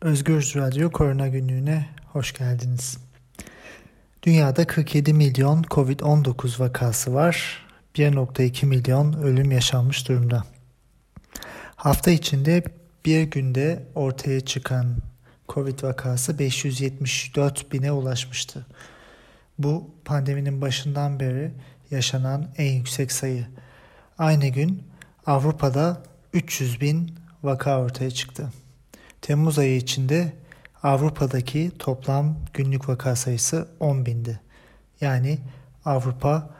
Özgür Radyo Korona Günlüğü'ne hoş geldiniz. Dünyada 47 milyon COVID-19 vakası var. 1.2 milyon ölüm yaşanmış durumda. Hafta içinde bir günde ortaya çıkan COVID vakası 574 bine ulaşmıştı. Bu pandeminin başından beri yaşanan en yüksek sayı. Aynı gün Avrupa'da 300 bin vaka ortaya çıktı. Temmuz ayı içinde Avrupa'daki toplam günlük vaka sayısı 10 bindi. Yani Avrupa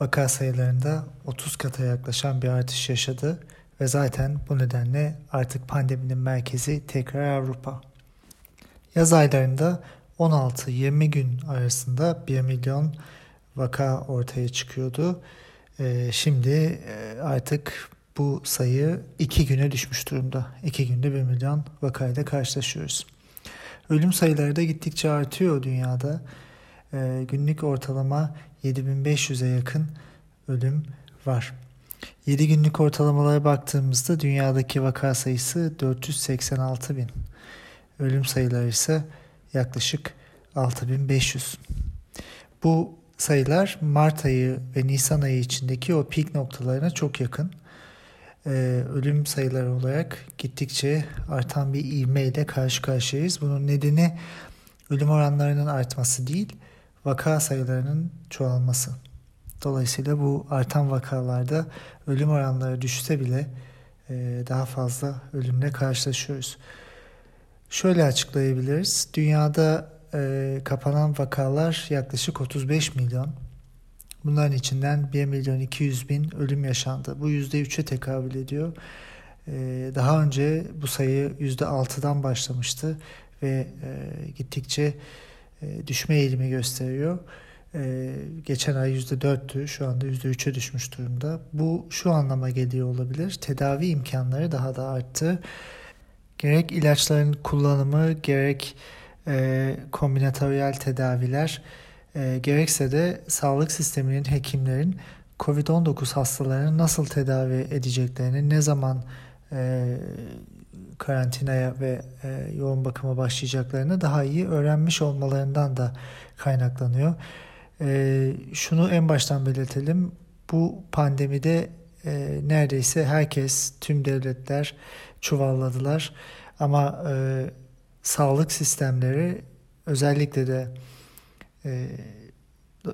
vaka sayılarında 30 kata yaklaşan bir artış yaşadı ve zaten bu nedenle artık pandeminin merkezi tekrar Avrupa. Yaz aylarında 16-20 gün arasında 1 milyon vaka ortaya çıkıyordu. Ee, şimdi e, artık bu sayı 2 güne düşmüş durumda. 2 günde 1 milyon vakayla karşılaşıyoruz. Ölüm sayıları da gittikçe artıyor dünyada. Ee, günlük ortalama 7500'e yakın ölüm var. 7 günlük ortalamalara baktığımızda dünyadaki vaka sayısı 486 bin. Ölüm sayıları ise yaklaşık 6500. Bu sayılar Mart ayı ve Nisan ayı içindeki o pik noktalarına çok yakın. Ee, ölüm sayıları olarak gittikçe artan bir ivmeyle karşı karşıyayız. Bunun nedeni ölüm oranlarının artması değil, vaka sayılarının çoğalması. Dolayısıyla bu artan vakalarda ölüm oranları düşse bile e, daha fazla ölümle karşılaşıyoruz. Şöyle açıklayabiliriz. Dünyada e, kapanan vakalar yaklaşık 35 milyon. Bunların içinden 1 milyon 200 bin ölüm yaşandı. Bu %3'e tekabül ediyor. E, daha önce bu sayı %6'dan başlamıştı ve e, gittikçe e, düşme eğilimi gösteriyor. E, geçen ay %4'tü, şu anda %3'e düşmüş durumda. Bu şu anlama geliyor olabilir. Tedavi imkanları daha da arttı. Gerek ilaçların kullanımı, gerek e, kombinatöryel tedaviler, e, gerekse de sağlık sisteminin, hekimlerin COVID-19 hastalarını nasıl tedavi edeceklerini, ne zaman e, karantinaya ve e, yoğun bakıma başlayacaklarını daha iyi öğrenmiş olmalarından da kaynaklanıyor. E, şunu en baştan belirtelim. Bu pandemide e, neredeyse herkes, tüm devletler çuvalladılar. Ama e, sağlık sistemleri özellikle de e,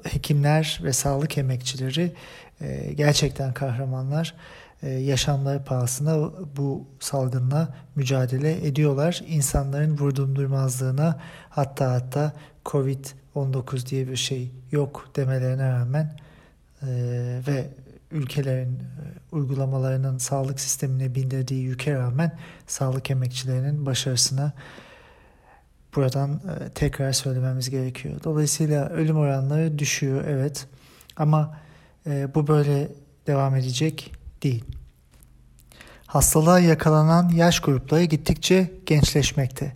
hekimler ve sağlık emekçileri e, gerçekten kahramanlar. E, yaşamları pahasına bu salgınla mücadele ediyorlar. İnsanların vurdumdurmazlığına hatta hatta Covid-19 diye bir şey yok demelerine rağmen e, ve ülkelerin uygulamalarının sağlık sistemine bindirdiği yüke rağmen sağlık emekçilerinin başarısına buradan e, tekrar söylememiz gerekiyor. Dolayısıyla ölüm oranları düşüyor evet ama e, bu böyle devam edecek değil. Hastalığa yakalanan yaş grupları gittikçe gençleşmekte.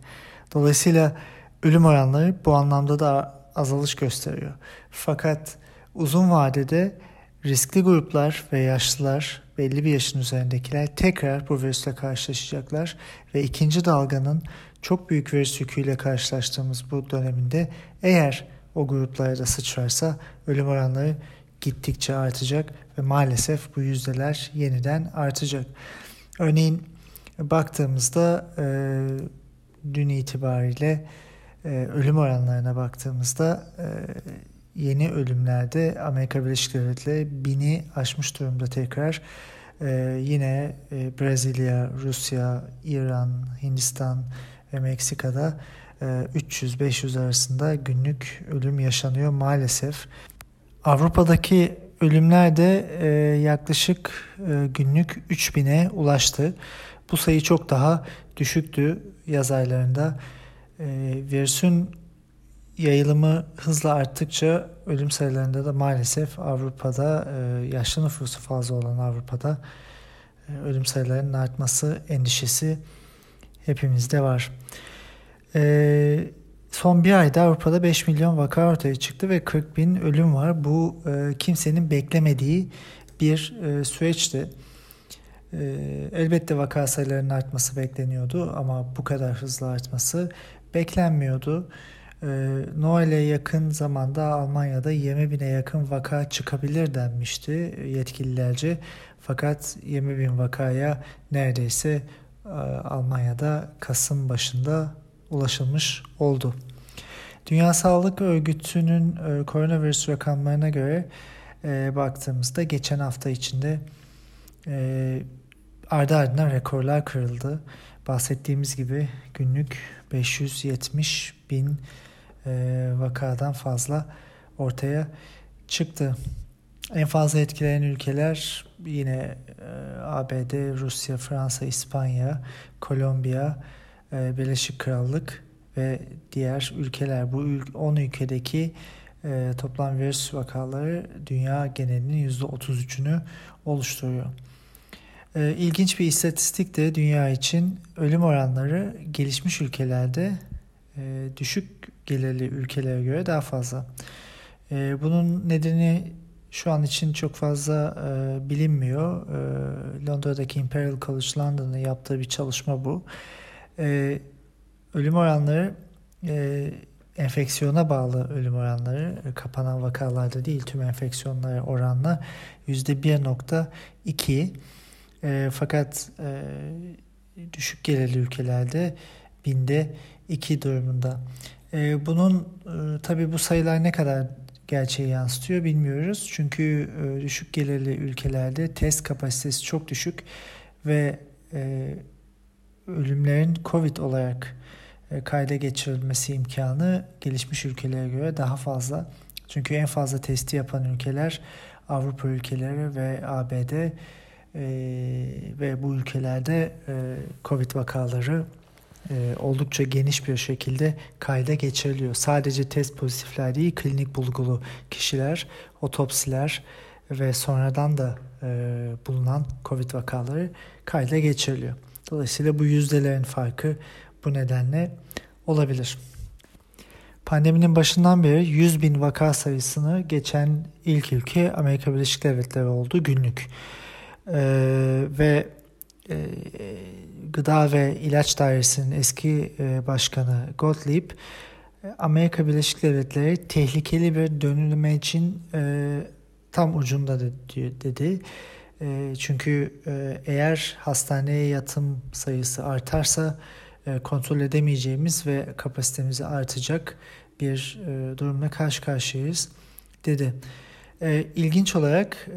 Dolayısıyla ölüm oranları bu anlamda da azalış gösteriyor. Fakat uzun vadede riskli gruplar ve yaşlılar belli bir yaşın üzerindekiler tekrar bu virüsle karşılaşacaklar ve ikinci dalganın çok büyük virüs yüküyle karşılaştığımız bu döneminde eğer o gruplara da sıçrarsa ölüm oranları gittikçe artacak ve maalesef bu yüzdeler yeniden artacak. Örneğin baktığımızda e, dün itibariyle e, ölüm oranlarına baktığımızda e, yeni ölümlerde Amerika Birleşik Devletleri bini aşmış durumda tekrar. E, yine e, Brezilya, Rusya, İran, Hindistan ve Meksika'da e, 300-500 arasında günlük ölüm yaşanıyor maalesef. Avrupa'daki ölümler de e, yaklaşık e, günlük 3000'e ulaştı. Bu sayı çok daha düşüktü yaz aylarında. E, virüsün yayılımı hızla arttıkça ölüm sayılarında da maalesef Avrupa'da e, yaşlı nüfusu fazla olan Avrupa'da e, ölüm sayılarının artması endişesi hepimizde var. E, son bir ayda Avrupa'da 5 milyon vaka ortaya çıktı ve 40 bin ölüm var. Bu kimsenin beklemediği bir süreçti. elbette vaka sayılarının artması bekleniyordu ama bu kadar hızlı artması beklenmiyordu. Noel'e yakın zamanda Almanya'da 20 bine yakın vaka çıkabilir denmişti yetkililerce. Fakat 20 bin vakaya neredeyse Almanya'da Kasım başında ulaşılmış oldu. Dünya Sağlık Örgütü'nün e, koronavirüs rakamlarına göre e, baktığımızda geçen hafta içinde e, ardı ardına rekorlar kırıldı. Bahsettiğimiz gibi günlük 570 bin e, vakadan fazla ortaya çıktı. En fazla etkilenen ülkeler yine e, ABD, Rusya, Fransa, İspanya, Kolombiya, e, Birleşik Krallık ve diğer ülkeler. Bu 10 ülkedeki e, toplam virüs vakaları dünya genelinin %33'ünü oluşturuyor. E, ilginç bir istatistik de dünya için ölüm oranları gelişmiş ülkelerde e, düşük gelirli ülkelere göre daha fazla. Bunun nedeni şu an için çok fazla e, bilinmiyor. E, Londra'daki Imperial College London'ın yaptığı bir çalışma bu. E, ölüm oranları e, enfeksiyona bağlı ölüm oranları e, kapanan vakalarda değil tüm enfeksiyonlara oranla %1.2 e, fakat e, düşük gelirli ülkelerde binde 2 durumunda. E, bunun e, tabi bu sayılar ne kadar gerçeği yansıtıyor bilmiyoruz. Çünkü e, düşük gelirli ülkelerde test kapasitesi çok düşük ve e, ölümlerin COVID olarak e, kayda geçirilmesi imkanı gelişmiş ülkelere göre daha fazla. Çünkü en fazla testi yapan ülkeler Avrupa ülkeleri ve ABD ve bu ülkelerde Covid vakaları e, oldukça geniş bir şekilde kayda geçiriliyor. Sadece test pozitifler değil, klinik bulgulu kişiler, otopsiler ve sonradan da e, bulunan Covid vakaları kayda geçiriliyor. Dolayısıyla bu yüzdelerin farkı bu nedenle olabilir. Pandeminin başından beri 100 bin vaka sayısını geçen ilk ülke Amerika Birleşik Devletleri oldu günlük. Ee, ve e, Gıda ve İlaç Dairesi'nin eski e, başkanı Gottlieb, Amerika Birleşik Devletleri tehlikeli bir dönülme için e, tam ucunda dedi. dedi. E, çünkü e, eğer hastaneye yatım sayısı artarsa e, kontrol edemeyeceğimiz ve kapasitemizi artacak bir e, durumla karşı karşıyayız dedi. E, ilginç olarak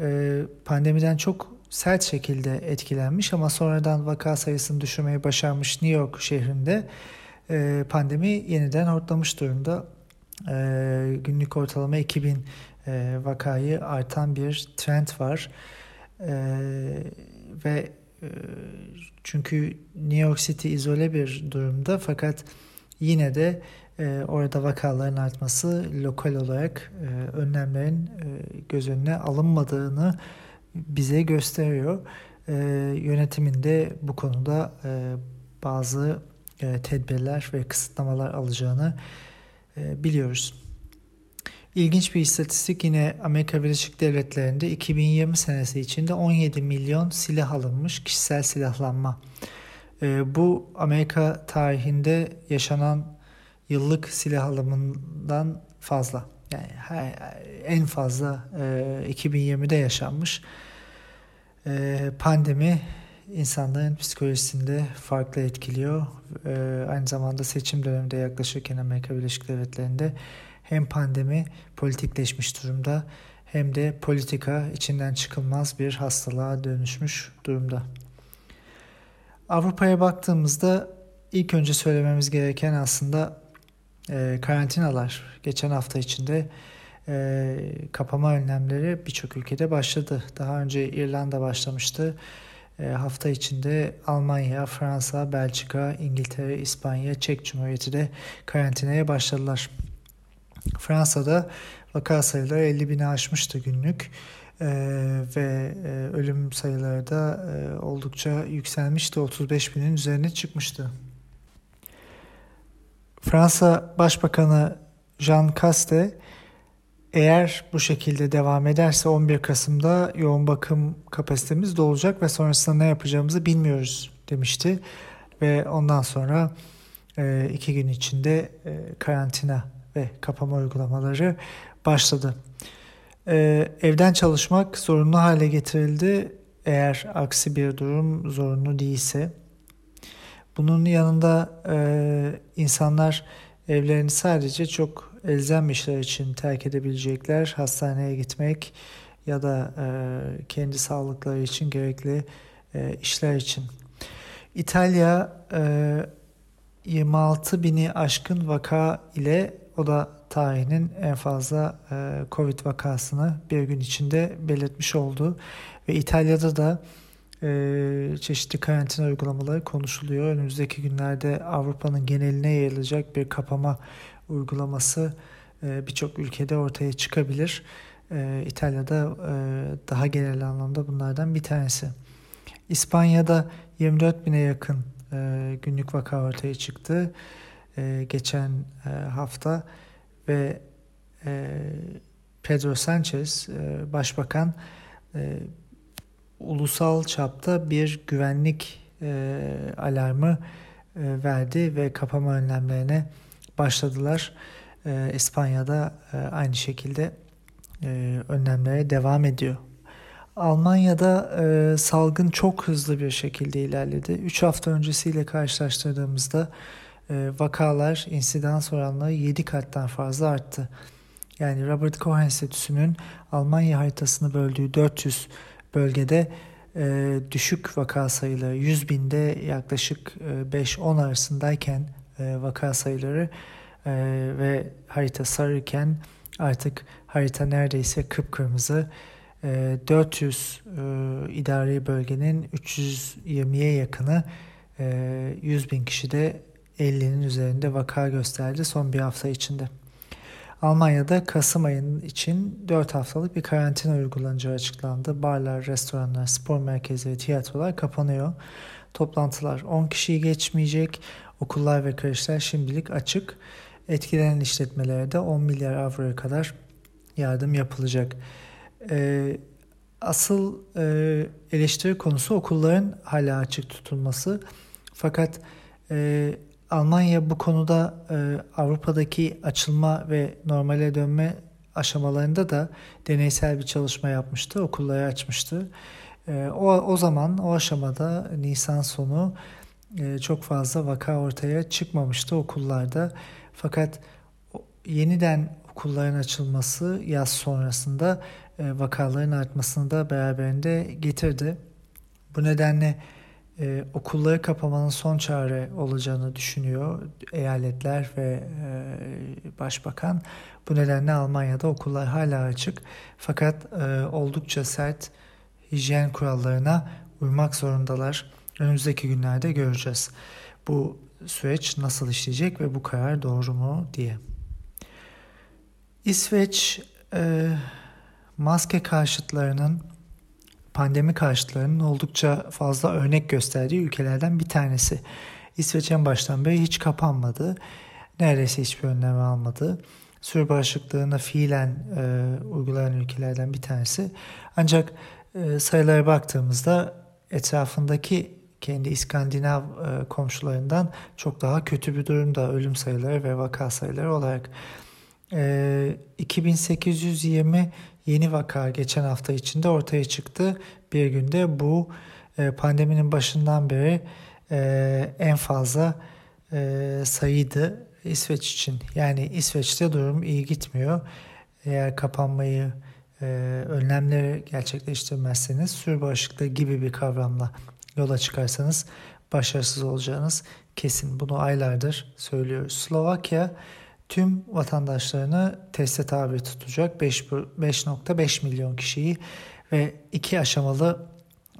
pandemiden çok sert şekilde etkilenmiş ama sonradan vaka sayısını düşürmeyi başarmış New York şehrinde pandemi yeniden hortlamış durumda. Günlük ortalama 2000 vakayı artan bir trend var ve çünkü New York City izole bir durumda fakat yine de e, orada vakaların artması lokal olarak e, önlemlerin e, göz önüne alınmadığını bize gösteriyor. E, yönetiminde bu konuda e, bazı e, tedbirler ve kısıtlamalar alacağını e, biliyoruz. İlginç bir istatistik yine Amerika Birleşik Devletleri'nde 2020 senesi içinde 17 milyon silah alınmış kişisel silahlanma. E, bu Amerika tarihinde yaşanan yıllık silah alımından fazla. Yani en fazla e, 2020'de yaşanmış. E, pandemi insanların psikolojisinde farklı etkiliyor. E, aynı zamanda seçim döneminde yaklaşırken Amerika Birleşik Devletleri'nde hem pandemi politikleşmiş durumda hem de politika içinden çıkılmaz bir hastalığa dönüşmüş durumda. Avrupa'ya baktığımızda ilk önce söylememiz gereken aslında e, karantinalar. Geçen hafta içinde e, kapama önlemleri birçok ülkede başladı. Daha önce İrlanda başlamıştı. E, hafta içinde Almanya, Fransa, Belçika, İngiltere, İspanya, Çek Cumhuriyeti de karantinaya başladılar. Fransa'da vaka sayıları 50 bini aşmıştı günlük ee, ve e, ölüm sayıları da e, oldukça yükselmişti 35 binin üzerine çıkmıştı. Fransa Başbakanı Jean Caste Eğer bu şekilde devam ederse 11 Kasım'da yoğun bakım kapasitemiz dolacak ve sonrasında ne yapacağımızı bilmiyoruz demişti. Ve ondan sonra e, iki gün içinde e, karantina ve kapama uygulamaları başladı. E, evden çalışmak zorunlu hale getirildi. Eğer aksi bir durum zorunlu değilse. Bunun yanında e, insanlar evlerini sadece çok elzem işler için terk edebilecekler. Hastaneye gitmek ya da e, kendi sağlıkları için gerekli e, işler için. İtalya e, 26 bini aşkın vaka ile o da tarihinin en fazla e, Covid vakasını bir gün içinde belirtmiş oldu. Ve İtalya'da da e, çeşitli karantina uygulamaları konuşuluyor. Önümüzdeki günlerde Avrupa'nın geneline yayılacak bir kapama uygulaması e, birçok ülkede ortaya çıkabilir. E, İtalya'da e, daha genel anlamda bunlardan bir tanesi. İspanya'da 24 bine yakın e, günlük vaka ortaya çıktı e, geçen e, hafta ve e, Pedro Sanchez e, başbakan e, ulusal çapta bir güvenlik e, alarmı e, verdi ve kapama önlemlerine başladılar. E, İspanya'da e, aynı şekilde e, önlemlere devam ediyor. Almanya'da e, salgın çok hızlı bir şekilde ilerledi. 3 hafta öncesiyle karşılaştırdığımızda e, vakalar, insidans oranları 7 kattan fazla arttı. Yani Robert Koch Enstitüsü'nün Almanya haritasını böldüğü 400 bölgede e, düşük vaka sayıları 100 binde yaklaşık e, 5-10 arasındayken e, vaka sayıları e, ve harita sarırken artık harita neredeyse kıpkırmızı. E, 400 e, idari bölgenin 320'ye yakını e, 100 bin kişide 50'nin üzerinde vaka gösterdi son bir hafta içinde. Almanya'da Kasım ayının için 4 haftalık bir karantina uygulanacağı açıklandı. Barlar, restoranlar, spor merkezleri, tiyatrolar kapanıyor. Toplantılar 10 kişiyi geçmeyecek. Okullar ve kreşler şimdilik açık. Etkilenen işletmelere de 10 milyar avroya kadar yardım yapılacak. Ee, asıl e, eleştiri konusu okulların hala açık tutulması. Fakat e, Almanya bu konuda e, Avrupa'daki açılma ve normale dönme aşamalarında da deneysel bir çalışma yapmıştı. Okulları açmıştı. E, o, o zaman o aşamada Nisan sonu e, çok fazla vaka ortaya çıkmamıştı okullarda. Fakat yeniden okulların açılması yaz sonrasında e, vakaların artmasını da beraberinde getirdi. Bu nedenle e, okulları kapamanın son çare olacağını düşünüyor eyaletler ve e, başbakan. Bu nedenle Almanya'da okullar hala açık fakat e, oldukça sert hijyen kurallarına uymak zorundalar. Önümüzdeki günlerde göreceğiz. Bu süreç nasıl işleyecek ve bu karar doğru mu diye. İsveç e, maske karşıtlarının pandemi karşıtlarının oldukça fazla örnek gösterdiği ülkelerden bir tanesi. İsveç en baştan beri hiç kapanmadı. Neredeyse hiçbir önlem almadı. Sürü bağışıklığına fiilen e, uygulayan ülkelerden bir tanesi. Ancak e, sayılara baktığımızda etrafındaki kendi İskandinav e, komşularından çok daha kötü bir durumda ölüm sayıları ve vaka sayıları olarak. E, 2820 yeni vaka geçen hafta içinde ortaya çıktı. Bir günde bu e, pandeminin başından beri e, en fazla e, sayıydı İsveç için. Yani İsveç'te durum iyi gitmiyor. Eğer kapanmayı önlemleri gerçekleştirmezseniz sürü bağışıklığı gibi bir kavramla yola çıkarsanız başarısız olacağınız kesin. Bunu aylardır söylüyoruz. Slovakya tüm vatandaşlarını teste tabi tutacak 5.5 milyon kişiyi ve iki aşamalı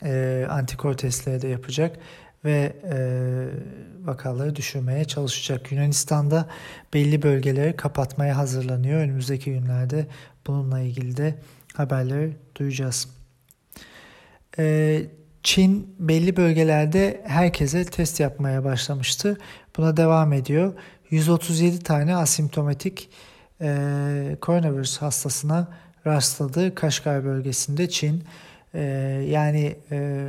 e, antikor testleri de yapacak ve e, vakaları düşürmeye çalışacak. Yunanistan'da belli bölgeleri kapatmaya hazırlanıyor. Önümüzdeki günlerde bununla ilgili de haberleri duyacağız. E, Çin belli bölgelerde herkese test yapmaya başlamıştı. Buna devam ediyor. 137 tane asimptomatik e, koronavirüs hastasına rastladı Kaşgar bölgesinde Çin. E, yani e,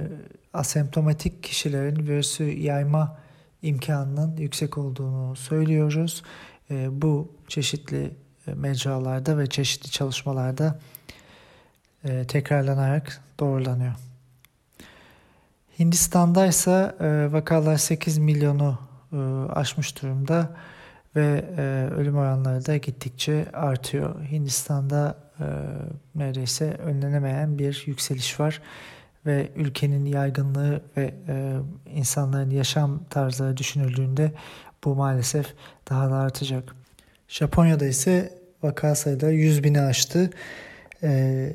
asemptomatik kişilerin virüsü yayma imkanının yüksek olduğunu söylüyoruz. E, bu çeşitli e, mecralarda ve çeşitli çalışmalarda e, tekrarlanarak doğrulanıyor. Hindistan'da ise e, vakalar 8 milyonu aşmış durumda ve e, ölüm oranları da gittikçe artıyor. Hindistan'da e, neredeyse önlenemeyen bir yükseliş var ve ülkenin yaygınlığı ve e, insanların yaşam tarzları düşünüldüğünde bu maalesef daha da artacak. Japonya'da ise vaka sayıları 100 bini aştı. E,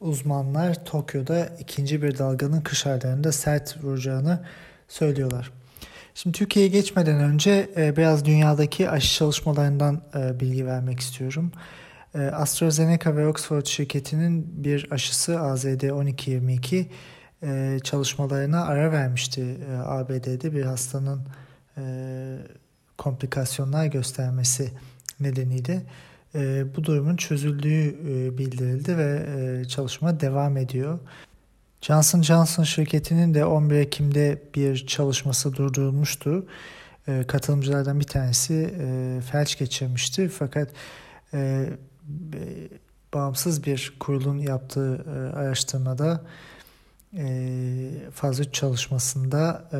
uzmanlar Tokyo'da ikinci bir dalganın kış aylarında sert vuracağını söylüyorlar. Şimdi Türkiye'ye geçmeden önce e, biraz dünyadaki aşı çalışmalarından e, bilgi vermek istiyorum. E, AstraZeneca ve Oxford şirketinin bir aşısı AZD1222 e, çalışmalarına ara vermişti ABD'de bir hastanın komplikasyonlar göstermesi nedeniyle. Bu durumun çözüldüğü bildirildi ve çalışma devam ediyor. Johnson Johnson şirketinin de 11 Ekim'de bir çalışması durdurulmuştu. E, katılımcılardan bir tanesi e, felç geçirmişti fakat e, bağımsız bir kurulun yaptığı e, araştırmada e, fazla çalışmasında e,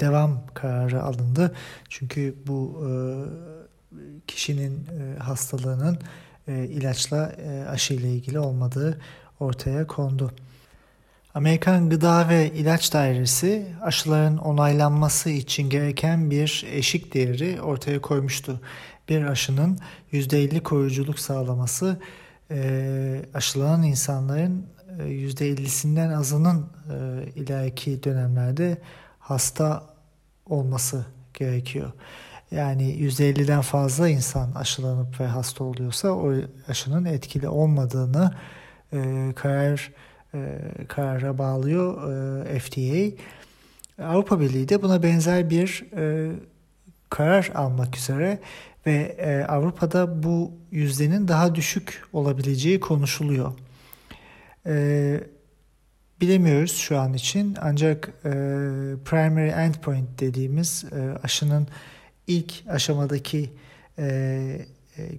devam kararı alındı. Çünkü bu e, kişinin e, hastalığının e, ilaçla e, aşı ilgili olmadığı ortaya kondu. Amerikan Gıda ve İlaç Dairesi aşıların onaylanması için gereken bir eşik değeri ortaya koymuştu. Bir aşının %50 koruyuculuk sağlaması e, aşılanan insanların %50'sinden azının e, ileriki dönemlerde hasta olması gerekiyor. Yani %50'den fazla insan aşılanıp ve hasta oluyorsa o aşının etkili olmadığını e, karar e, karara bağlıyor e, FDA. Avrupa Birliği de buna benzer bir e, karar almak üzere ve e, Avrupa'da bu yüzdenin daha düşük olabileceği konuşuluyor. E, bilemiyoruz şu an için ancak e, primary endpoint dediğimiz e, aşının ilk aşamadaki e,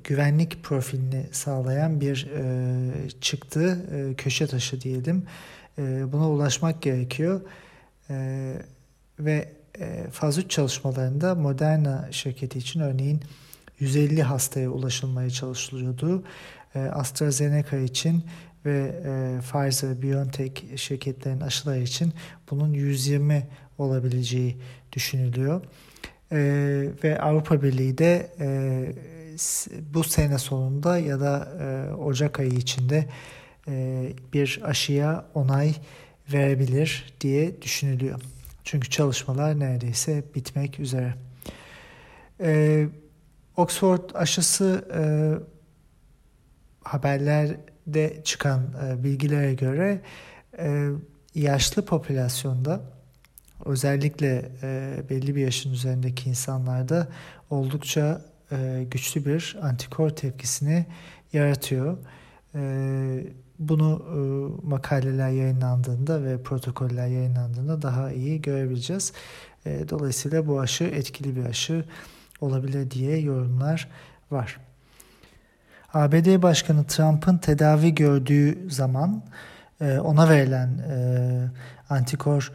güvenlik profilini sağlayan bir e, çıktı e, köşe taşı diyelim. E, buna ulaşmak gerekiyor e, ve e, faz 3 çalışmalarında Moderna şirketi için örneğin 150 hastaya ulaşılmaya çalışılıyordu. E, AstraZeneca için ve e, Pfizer, BioNTech şirketlerin aşıları için bunun 120 olabileceği düşünülüyor. E, ve Avrupa Birliği de e, bu sene sonunda ya da e, Ocak ayı içinde e, bir aşıya onay verebilir diye düşünülüyor. Çünkü çalışmalar neredeyse bitmek üzere. E, Oxford aşısı e, haberlerde çıkan e, bilgilere göre e, yaşlı popülasyonda özellikle e, belli bir yaşın üzerindeki insanlarda oldukça e, güçlü bir antikor tepkisini yaratıyor. E, bunu e, makaleler yayınlandığında ve protokoller yayınlandığında daha iyi görebileceğiz. Dolayısıyla bu aşı etkili bir aşı olabilir diye yorumlar var. ABD Başkanı Trump'ın tedavi gördüğü zaman ona verilen antikor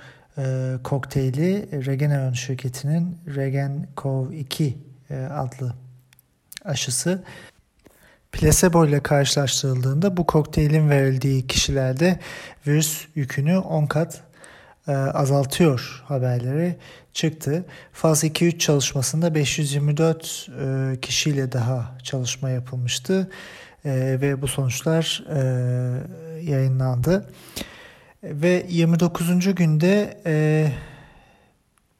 kokteyli Regeneron şirketinin Regencov 2 e, adlı aşısı plasebo ile karşılaştırıldığında bu kokteylin verildiği kişilerde virüs yükünü 10 kat e, azaltıyor haberleri çıktı. Faz 2-3 çalışmasında 524 e, kişiyle daha çalışma yapılmıştı e, ve bu sonuçlar e, yayınlandı. Ve 29. günde e,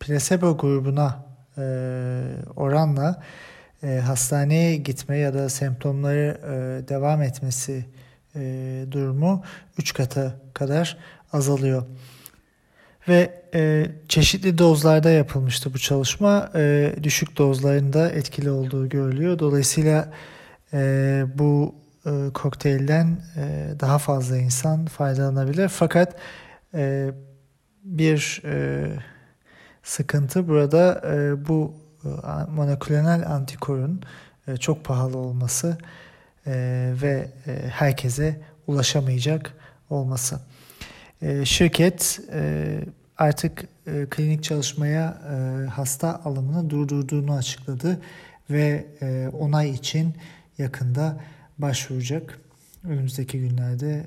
plasebo grubuna e, oranla e, hastaneye gitme ya da semptomları e, devam etmesi e, durumu 3 kata kadar azalıyor. Ve e, çeşitli dozlarda yapılmıştı bu çalışma. E, düşük dozlarında etkili olduğu görülüyor. Dolayısıyla e, bu e, kokteylden e, daha fazla insan faydalanabilir. Fakat e, bir e, sıkıntı burada e, bu monoklonal antikorun e, çok pahalı olması e, ve e, herkese ulaşamayacak olması. Şirket artık klinik çalışmaya hasta alımını durdurduğunu açıkladı ve onay için yakında başvuracak. Önümüzdeki günlerde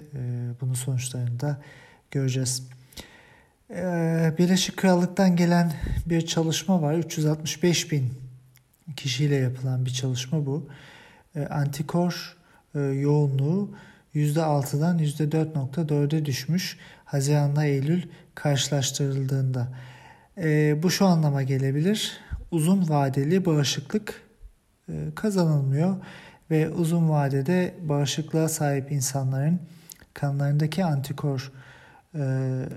bunun sonuçlarını da göreceğiz. E, Birleşik Krallık'tan gelen bir çalışma var. 365 bin kişiyle yapılan bir çalışma bu. E, antikor e, yoğunluğu %6'dan %4.4'e düşmüş Haziran'la Eylül karşılaştırıldığında. E, bu şu anlama gelebilir. Uzun vadeli bağışıklık e, kazanılmıyor ve uzun vadede bağışıklığa sahip insanların kanlarındaki antikor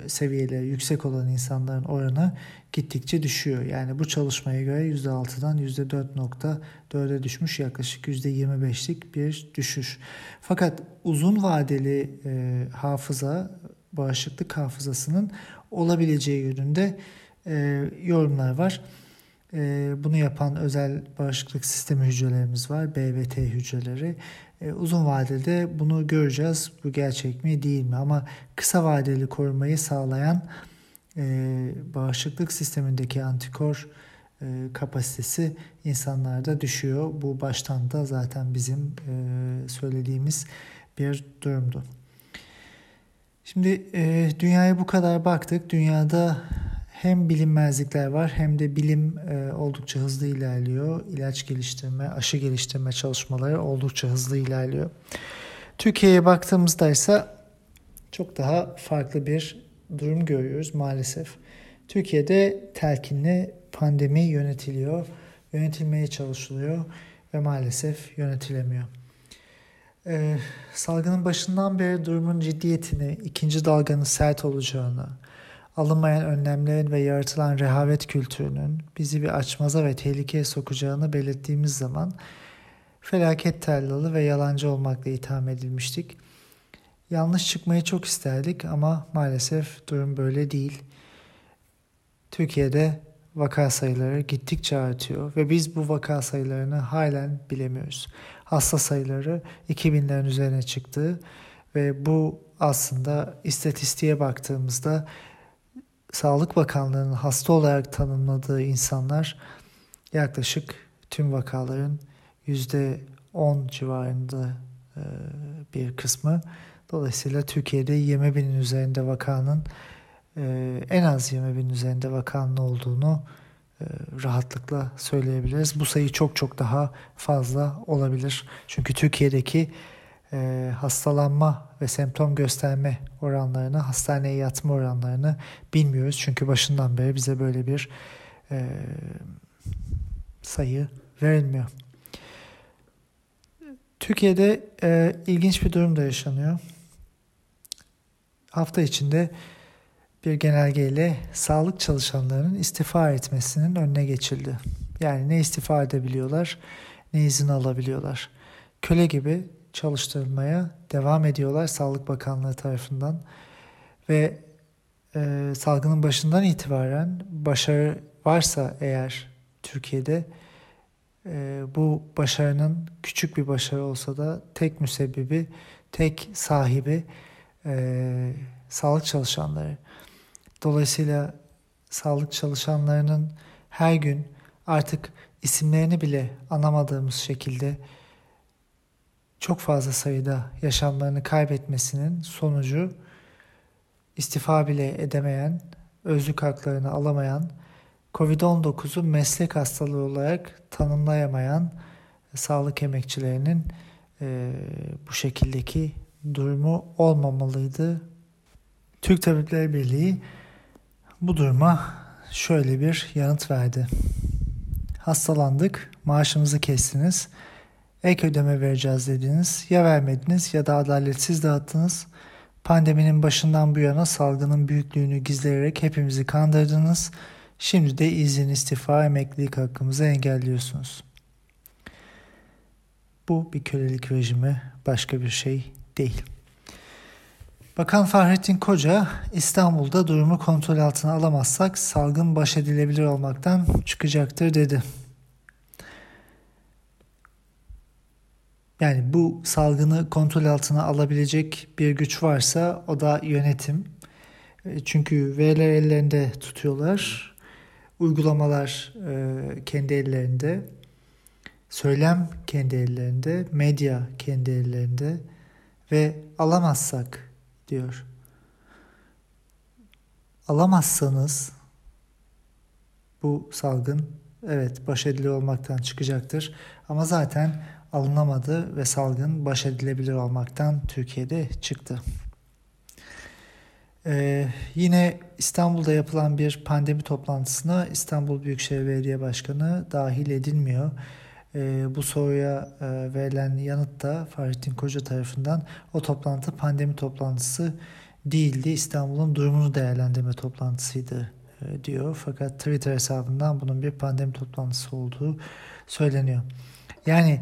seviyeleri yüksek olan insanların oranı gittikçe düşüyor. Yani bu çalışmaya göre %6'dan %4.4'e düşmüş yaklaşık %25'lik bir düşüş. Fakat uzun vadeli e, hafıza, bağışıklık hafızasının olabileceği yönünde e, yorumlar var. E, bunu yapan özel bağışıklık sistemi hücrelerimiz var, BVT hücreleri. E, uzun vadede bunu göreceğiz. Bu gerçek mi değil mi? Ama kısa vadeli korumayı sağlayan e, bağışıklık sistemindeki antikor e, kapasitesi insanlarda düşüyor. Bu baştan da zaten bizim söylediğimiz bir durumdu. Şimdi dünyaya bu kadar baktık. Dünyada hem bilinmezlikler var hem de bilim e, oldukça hızlı ilerliyor. İlaç geliştirme, aşı geliştirme çalışmaları oldukça hızlı ilerliyor. Türkiye'ye baktığımızda ise çok daha farklı bir durum görüyoruz maalesef. Türkiye'de telkinli pandemi yönetiliyor, yönetilmeye çalışılıyor ve maalesef yönetilemiyor. Ee, salgının başından beri durumun ciddiyetini, ikinci dalganın sert olacağını, alınmayan önlemlerin ve yaratılan rehavet kültürünün bizi bir açmaza ve tehlikeye sokacağını belirttiğimiz zaman felaket tellalı ve yalancı olmakla itham edilmiştik. Yanlış çıkmayı çok isterdik ama maalesef durum böyle değil. Türkiye'de vaka sayıları gittikçe artıyor ve biz bu vaka sayılarını halen bilemiyoruz. Hasta sayıları 2000'lerin üzerine çıktı ve bu aslında istatistiğe baktığımızda Sağlık Bakanlığı'nın hasta olarak tanımladığı insanlar yaklaşık tüm vakaların %10 civarında e, bir kısmı. Dolayısıyla Türkiye'de 20 binin üzerinde vakanın e, en az 20 binin üzerinde vakanın olduğunu e, rahatlıkla söyleyebiliriz. Bu sayı çok çok daha fazla olabilir. Çünkü Türkiye'deki e, hastalanma ve semptom gösterme oranlarını, hastaneye yatma oranlarını bilmiyoruz. Çünkü başından beri bize böyle bir e, sayı verilmiyor. Türkiye'de e, ilginç bir durum da yaşanıyor. Hafta içinde bir genelgeyle sağlık çalışanlarının istifa etmesinin önüne geçildi. Yani ne istifa edebiliyorlar ne izin alabiliyorlar. Köle gibi çalıştırmaya devam ediyorlar Sağlık Bakanlığı tarafından ve e, salgının başından itibaren başarı varsa eğer Türkiye'de e, bu başarının küçük bir başarı olsa da tek müsebbibi, tek sahibi e, sağlık çalışanları. Dolayısıyla sağlık çalışanlarının her gün artık isimlerini bile anamadığımız şekilde çok fazla sayıda yaşamlarını kaybetmesinin sonucu istifa bile edemeyen, özlük haklarını alamayan, Covid-19'u meslek hastalığı olarak tanımlayamayan sağlık emekçilerinin e, bu şekildeki durumu olmamalıydı. Türk Tabipler Birliği bu duruma şöyle bir yanıt verdi. Hastalandık, maaşımızı kestiniz, ek ödeme vereceğiz dediniz. Ya vermediniz ya da adaletsiz dağıttınız. Pandeminin başından bu yana salgının büyüklüğünü gizleyerek hepimizi kandırdınız. Şimdi de izin, istifa, emeklilik hakkımızı engelliyorsunuz. Bu bir kölelik rejimi, başka bir şey değil. Bakan Fahrettin Koca, İstanbul'da durumu kontrol altına alamazsak salgın baş edilebilir olmaktan çıkacaktır dedi. Yani bu salgını kontrol altına alabilecek bir güç varsa o da yönetim. E, çünkü veriler ellerinde tutuyorlar. Uygulamalar e, kendi ellerinde. Söylem kendi ellerinde. Medya kendi ellerinde. Ve alamazsak diyor. Alamazsanız bu salgın evet baş edilir olmaktan çıkacaktır. Ama zaten alınamadı ve salgın baş edilebilir olmaktan Türkiye'de çıktı. Ee, yine İstanbul'da yapılan bir pandemi toplantısına İstanbul Büyükşehir Belediye Başkanı dahil edilmiyor. Ee, bu soruya e, verilen yanıt da Fahrettin Koca tarafından o toplantı pandemi toplantısı değildi. İstanbul'un durumunu değerlendirme toplantısıydı e, diyor. Fakat Twitter hesabından bunun bir pandemi toplantısı olduğu söyleniyor. Yani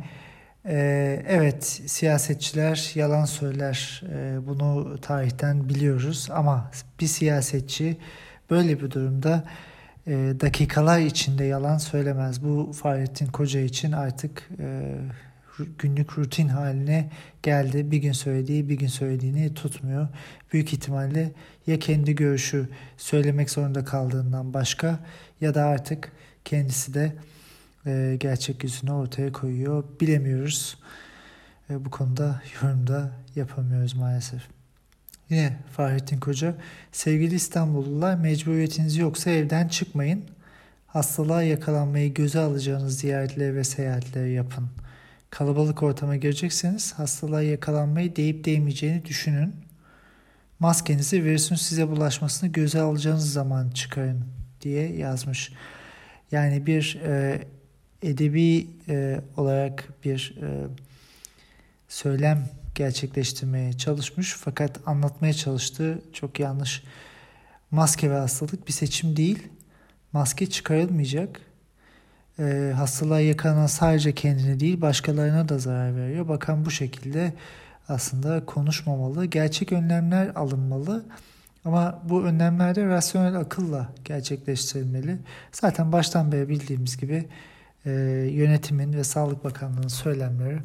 ee, evet siyasetçiler yalan söyler ee, bunu tarihten biliyoruz ama bir siyasetçi böyle bir durumda e, dakikalar içinde yalan söylemez. Bu Fahrettin Koca için artık e, günlük rutin haline geldi. Bir gün söylediği bir gün söylediğini tutmuyor. Büyük ihtimalle ya kendi görüşü söylemek zorunda kaldığından başka ya da artık kendisi de e, gerçek yüzünü ortaya koyuyor. Bilemiyoruz. E, bu konuda yorumda yapamıyoruz maalesef. Yine Fahrettin Koca, sevgili İstanbullular mecburiyetiniz yoksa evden çıkmayın. Hastalığa yakalanmayı göze alacağınız ziyaretleri ve seyahatleri yapın. Kalabalık ortama girecekseniz hastalığa yakalanmayı deyip değmeyeceğini düşünün. Maskenizi virüsün size bulaşmasını göze alacağınız zaman çıkarın diye yazmış. Yani bir e, edebi e, olarak bir e, söylem gerçekleştirmeye çalışmış fakat anlatmaya çalıştığı çok yanlış. Maske ve hastalık bir seçim değil. Maske çıkarılmayacak. E, hastalığa yakalanan sadece kendine değil başkalarına da zarar veriyor. Bakan bu şekilde aslında konuşmamalı. Gerçek önlemler alınmalı. Ama bu önlemler de rasyonel akılla gerçekleştirilmeli. Zaten baştan beri bildiğimiz gibi e, yönetimin ve Sağlık Bakanlığı'nın söylemleri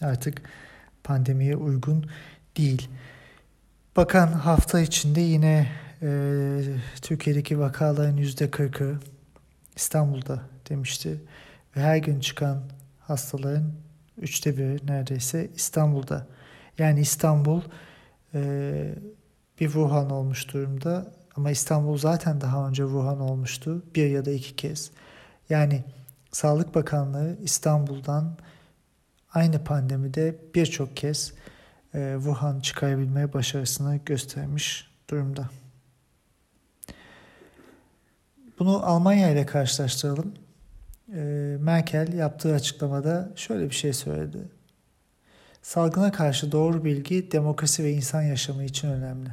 artık pandemiye uygun değil. Bakan hafta içinde yine e, Türkiye'deki vakaların yüzde kırkı İstanbul'da demişti ve her gün çıkan hastaların üçte biri neredeyse İstanbul'da. Yani İstanbul e, bir Wuhan olmuş durumda ama İstanbul zaten daha önce Wuhan olmuştu bir ya da iki kez. Yani Sağlık Bakanlığı İstanbul'dan aynı pandemide birçok kez e, Wuhan çıkarabilme başarısını göstermiş durumda. Bunu Almanya ile karşılaştıralım. E, Merkel yaptığı açıklamada şöyle bir şey söyledi. Salgına karşı doğru bilgi demokrasi ve insan yaşamı için önemli.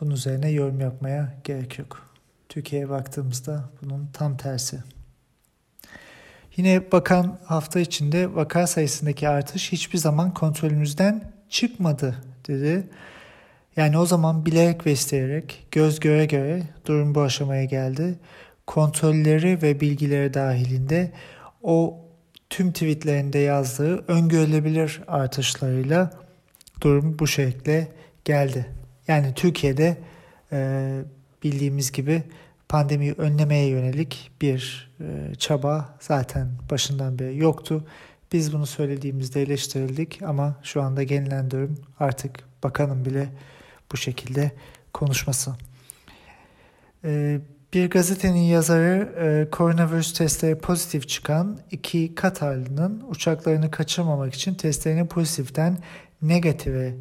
Bunun üzerine yorum yapmaya gerek yok. Türkiye'ye baktığımızda bunun tam tersi. Yine bakan hafta içinde vaka sayısındaki artış hiçbir zaman kontrolümüzden çıkmadı dedi. Yani o zaman bilerek ve isteyerek göz göre göre durum bu aşamaya geldi. Kontrolleri ve bilgileri dahilinde o tüm tweetlerinde yazdığı öngörülebilir artışlarıyla durum bu şekle geldi. Yani Türkiye'de e, bildiğimiz gibi pandemiyi önlemeye yönelik bir e, çaba zaten başından beri yoktu. Biz bunu söylediğimizde eleştirildik ama şu anda gelinen durum artık bakanın bile bu şekilde konuşması. E, bir gazetenin yazarı e, koronavirüs testleri pozitif çıkan iki Katarlı'nın uçaklarını kaçırmamak için testlerini pozitiften negatife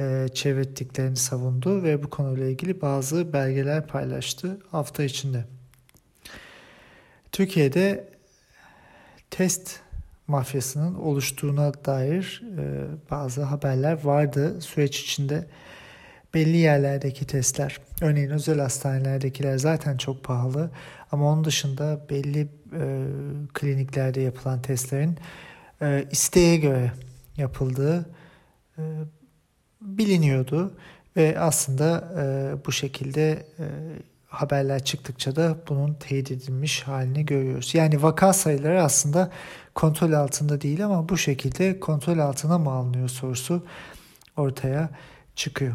e, çevirttiklerini savundu ve bu konuyla ilgili bazı belgeler paylaştı hafta içinde. Türkiye'de test mafyasının oluştuğuna dair e, bazı haberler vardı süreç içinde. Belli yerlerdeki testler, örneğin özel hastanelerdekiler zaten çok pahalı ama onun dışında belli e, kliniklerde yapılan testlerin e, isteğe göre yapıldığı e, biliniyordu ve aslında e, bu şekilde e, haberler çıktıkça da bunun teyit edilmiş halini görüyoruz. Yani vaka sayıları aslında kontrol altında değil ama bu şekilde kontrol altına mı alınıyor sorusu ortaya çıkıyor.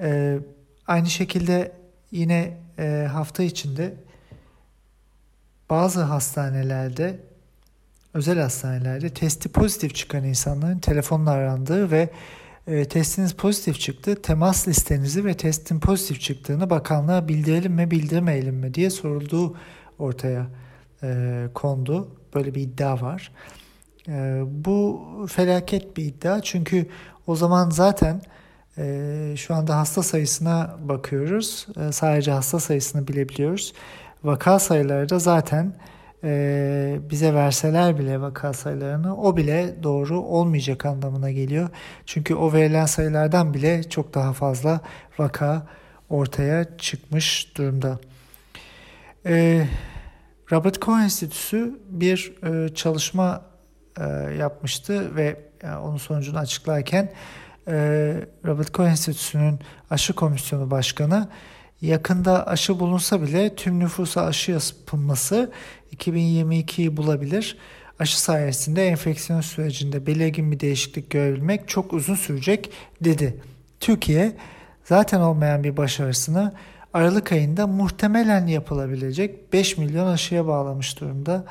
Ee, aynı şekilde yine e, hafta içinde bazı hastanelerde özel hastanelerde testi pozitif çıkan insanların telefonla arandığı ve e, testiniz pozitif çıktı. Temas listenizi ve testin pozitif çıktığını bakanlığa bildirelim mi bildirmeyelim mi diye sorulduğu ortaya e, kondu. Böyle bir iddia var. E, bu felaket bir iddia çünkü o zaman zaten e, şu anda hasta sayısına bakıyoruz. E, sadece hasta sayısını bilebiliyoruz. Vaka sayıları da zaten e, bize verseler bile vaka sayılarını o bile doğru olmayacak anlamına geliyor. Çünkü o verilen sayılardan bile çok daha fazla vaka ortaya çıkmış durumda. E, Robert Koch Enstitüsü bir e, çalışma e, yapmıştı ve yani e, onun sonucunu açıklarken e, Robert Koch Enstitüsü'nün aşı komisyonu başkanı yakında aşı bulunsa bile tüm nüfusa aşı yapılması 2022'yi bulabilir. Aşı sayesinde enfeksiyon sürecinde belirgin bir değişiklik görebilmek çok uzun sürecek dedi. Türkiye zaten olmayan bir başarısını Aralık ayında muhtemelen yapılabilecek 5 milyon aşıya bağlamış durumda.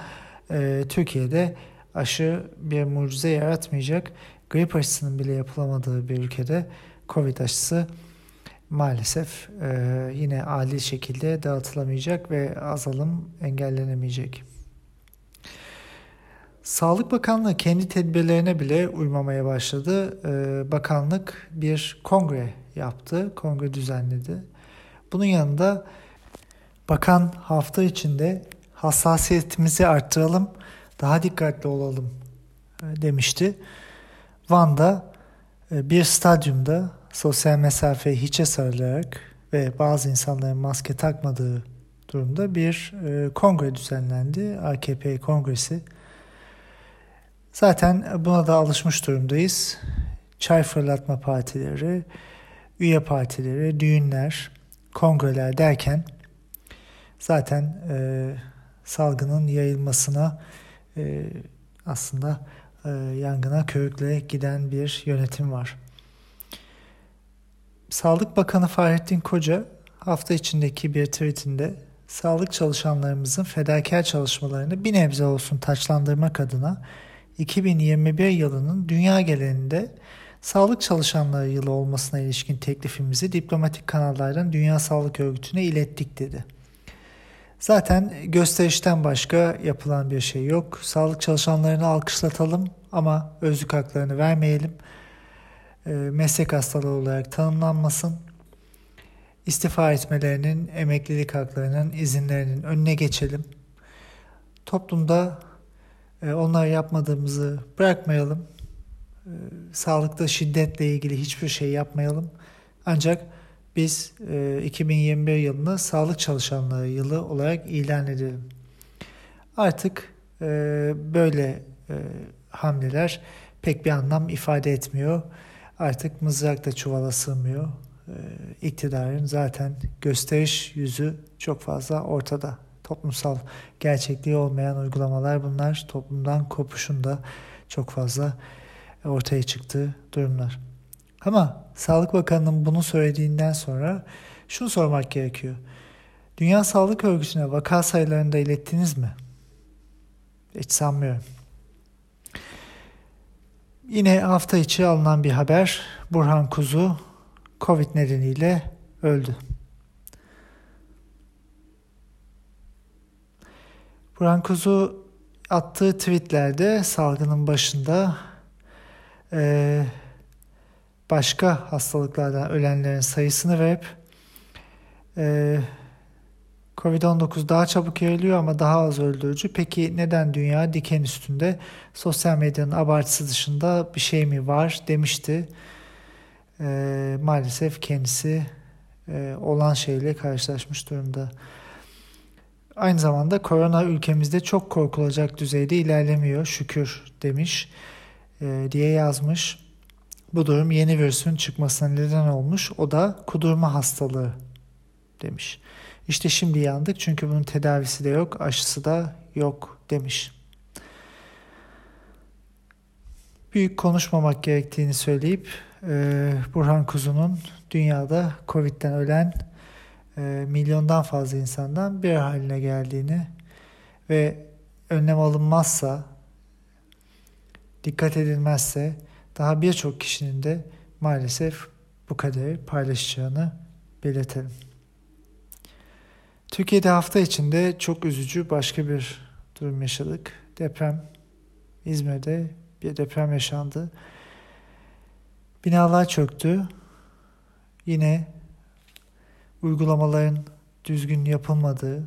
Ee, Türkiye'de aşı bir mucize yaratmayacak. Grip aşısının bile yapılamadığı bir ülkede Covid aşısı maalesef e, yine adil şekilde dağıtılamayacak ve azalım engellenemeyecek. Sağlık Bakanlığı kendi tedbirlerine bile uymamaya başladı. E, bakanlık bir kongre yaptı, kongre düzenledi. Bunun yanında bakan hafta içinde hassasiyetimizi arttıralım, daha dikkatli olalım e, demişti. Van'da e, bir stadyumda sosyal mesafeyi hiçe sarılarak ve bazı insanların maske takmadığı durumda bir e, kongre düzenlendi. AKP kongresi. Zaten buna da alışmış durumdayız. Çay fırlatma partileri, üye partileri, düğünler, kongreler derken zaten e, salgının yayılmasına e, aslında e, yangına körükle giden bir yönetim var. Sağlık Bakanı Fahrettin Koca hafta içindeki bir tweetinde sağlık çalışanlarımızın fedakar çalışmalarını bir nebze olsun taçlandırmak adına 2021 yılının dünya genelinde sağlık çalışanları yılı olmasına ilişkin teklifimizi diplomatik kanallardan Dünya Sağlık Örgütü'ne ilettik dedi. Zaten gösterişten başka yapılan bir şey yok. Sağlık çalışanlarını alkışlatalım ama özlük haklarını vermeyelim. E, meslek hastalığı olarak tanımlanmasın. İstifa etmelerinin, emeklilik haklarının, izinlerinin önüne geçelim. Toplumda e, onlar yapmadığımızı bırakmayalım. E, sağlıkta şiddetle ilgili hiçbir şey yapmayalım. Ancak biz 2021 yılını sağlık çalışanları yılı olarak ilan edelim. Artık böyle hamleler pek bir anlam ifade etmiyor artık mızrak da çuvala sığmıyor. Ee, iktidarın zaten gösteriş yüzü çok fazla ortada. Toplumsal gerçekliği olmayan uygulamalar bunlar. Toplumdan kopuşun da çok fazla ortaya çıktığı durumlar. Ama Sağlık Bakanı'nın bunu söylediğinden sonra şunu sormak gerekiyor. Dünya Sağlık Örgütü'ne vaka sayılarını da ilettiniz mi? Hiç sanmıyorum. Yine hafta içi alınan bir haber. Burhan Kuzu Covid nedeniyle öldü. Burhan Kuzu attığı tweetlerde salgının başında e, başka hastalıklardan ölenlerin sayısını verip e, Covid-19 daha çabuk yayılıyor ama daha az öldürücü. Peki neden dünya diken üstünde sosyal medyanın abartısı dışında bir şey mi var demişti. E, maalesef kendisi e, olan şeyle karşılaşmış durumda. Aynı zamanda korona ülkemizde çok korkulacak düzeyde ilerlemiyor şükür demiş e, diye yazmış. Bu durum yeni virüsün çıkmasına neden olmuş. O da kudurma hastalığı demiş. İşte şimdi yandık çünkü bunun tedavisi de yok, aşısı da yok demiş. Büyük konuşmamak gerektiğini söyleyip e, Burhan Kuzu'nun dünyada Covid'den ölen e, milyondan fazla insandan bir haline geldiğini ve önlem alınmazsa, dikkat edilmezse daha birçok kişinin de maalesef bu kaderi paylaşacağını belirtelim. Türkiye'de hafta içinde çok üzücü başka bir durum yaşadık. Deprem İzmir'de bir deprem yaşandı. Binalar çöktü. Yine uygulamaların düzgün yapılmadığı,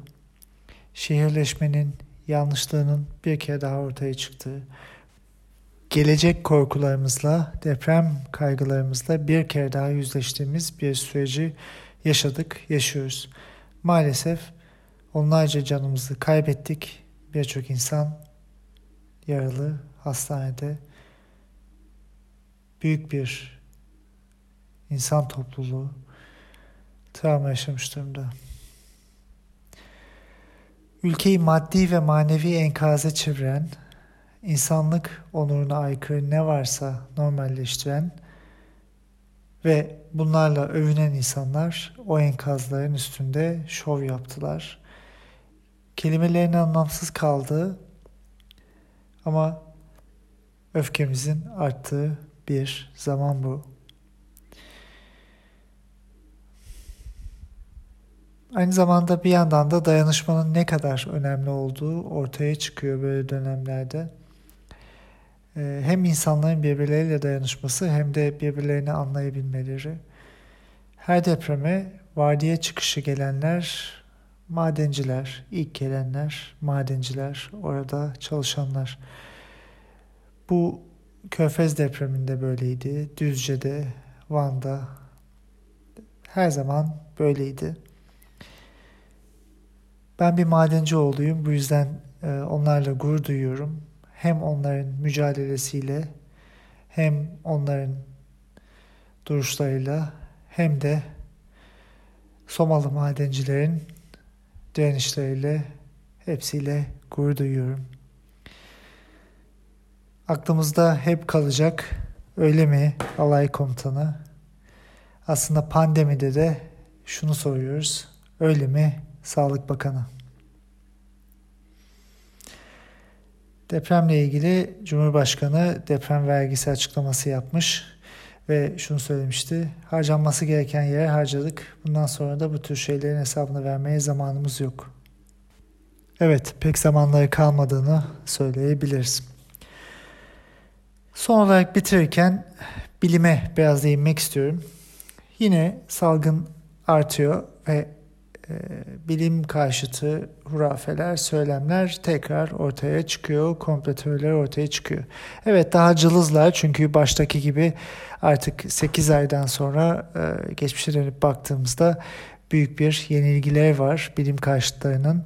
şehirleşmenin yanlışlığının bir kere daha ortaya çıktığı, gelecek korkularımızla, deprem kaygılarımızla bir kere daha yüzleştiğimiz bir süreci yaşadık, yaşıyoruz. Maalesef onlarca canımızı kaybettik. Birçok insan yaralı, hastanede. Büyük bir insan topluluğu travma yaşamış durumda. Ülkeyi maddi ve manevi enkaza çeviren, insanlık onuruna aykırı ne varsa normalleştiren ve bunlarla övünen insanlar o enkazların üstünde şov yaptılar. Kelimelerin anlamsız kaldığı ama öfkemizin arttığı bir zaman bu. Aynı zamanda bir yandan da dayanışmanın ne kadar önemli olduğu ortaya çıkıyor böyle dönemlerde. Ee, hem insanların birbirleriyle dayanışması hem de birbirlerini anlayabilmeleri. Her depreme vardiya çıkışı gelenler madenciler, ilk gelenler madenciler, orada çalışanlar. Bu Körfez depreminde böyleydi, Düzce'de, Van'da her zaman böyleydi. Ben bir madenci oğluyum, bu yüzden e, onlarla gurur duyuyorum hem onların mücadelesiyle hem onların duruşlarıyla hem de Somalı madencilerin direnişleriyle hepsiyle gurur duyuyorum. Aklımızda hep kalacak öyle mi alay komutanı? Aslında pandemide de şunu soruyoruz. Öyle mi Sağlık Bakanı? Depremle ilgili Cumhurbaşkanı deprem vergisi açıklaması yapmış ve şunu söylemişti. Harcanması gereken yere harcadık. Bundan sonra da bu tür şeylerin hesabını vermeye zamanımız yok. Evet, pek zamanları kalmadığını söyleyebiliriz. Son olarak bitirirken bilime biraz değinmek istiyorum. Yine salgın artıyor ve bilim karşıtı hurafeler, söylemler tekrar ortaya çıkıyor, kompletörler ortaya çıkıyor. Evet daha cılızlar çünkü baştaki gibi artık 8 aydan sonra e, geçmişe dönüp baktığımızda büyük bir yenilgiler var bilim karşıtlarının,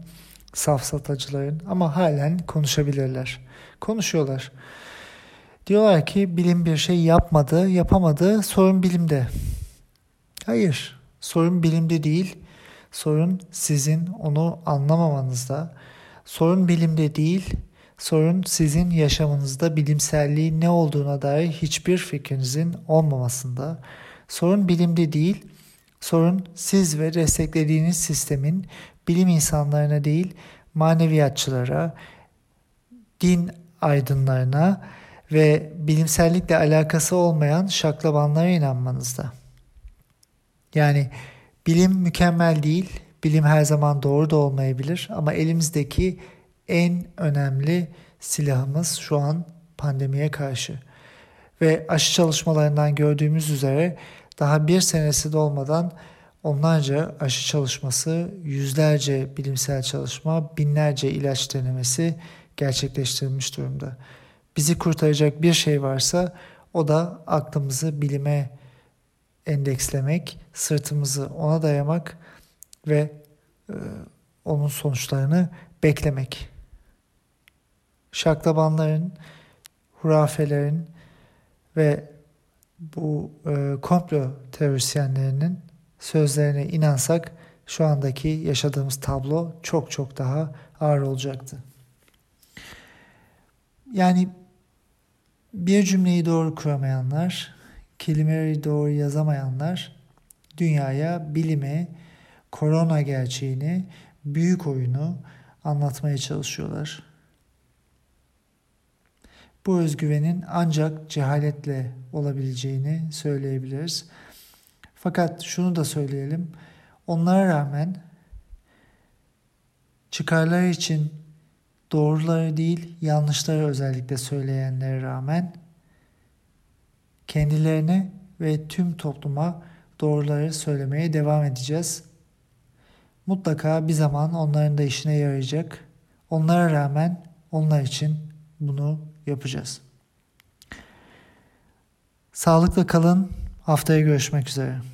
safsatacıların ama halen konuşabilirler. Konuşuyorlar. Diyorlar ki bilim bir şey yapmadı, yapamadı, sorun bilimde. Hayır, sorun bilimde değil, Sorun sizin onu anlamamanızda. Sorun bilimde değil, sorun sizin yaşamınızda bilimselliğin ne olduğuna dair hiçbir fikrinizin olmamasında. Sorun bilimde değil, sorun siz ve desteklediğiniz sistemin bilim insanlarına değil, maneviyatçılara, din aydınlarına ve bilimsellikle alakası olmayan şaklabanlara inanmanızda. Yani Bilim mükemmel değil, bilim her zaman doğru da olmayabilir ama elimizdeki en önemli silahımız şu an pandemiye karşı. Ve aşı çalışmalarından gördüğümüz üzere daha bir senesi dolmadan onlarca aşı çalışması, yüzlerce bilimsel çalışma, binlerce ilaç denemesi gerçekleştirilmiş durumda. Bizi kurtaracak bir şey varsa o da aklımızı bilime endekslemek, sırtımızı ona dayamak ve e, onun sonuçlarını beklemek. Şaklabanların, hurafelerin ve bu e, komplo teorisyenlerinin sözlerine inansak şu andaki yaşadığımız tablo çok çok daha ağır olacaktı. Yani bir cümleyi doğru kuramayanlar, kelimeleri doğru yazamayanlar dünyaya bilimi, korona gerçeğini, büyük oyunu anlatmaya çalışıyorlar. Bu özgüvenin ancak cehaletle olabileceğini söyleyebiliriz. Fakat şunu da söyleyelim. Onlara rağmen çıkarları için doğruları değil yanlışları özellikle söyleyenlere rağmen kendilerine ve tüm topluma doğruları söylemeye devam edeceğiz. Mutlaka bir zaman onların da işine yarayacak. Onlara rağmen onlar için bunu yapacağız. Sağlıkla kalın. Haftaya görüşmek üzere.